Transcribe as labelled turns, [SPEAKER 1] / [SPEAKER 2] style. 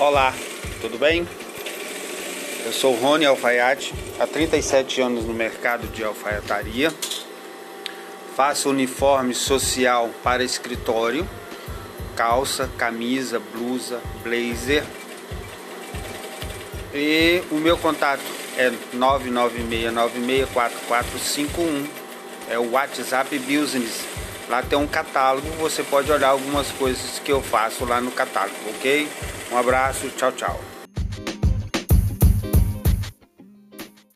[SPEAKER 1] Olá, tudo bem? Eu sou Rony Alfaiate, há 37 anos no mercado de alfaiataria. Faço uniforme social para escritório, calça, camisa, blusa, blazer. E o meu contato é 996964451. É o WhatsApp Business. Lá tem um catálogo, você pode olhar algumas coisas que eu faço lá no catálogo, ok? Um abraço, tchau, tchau.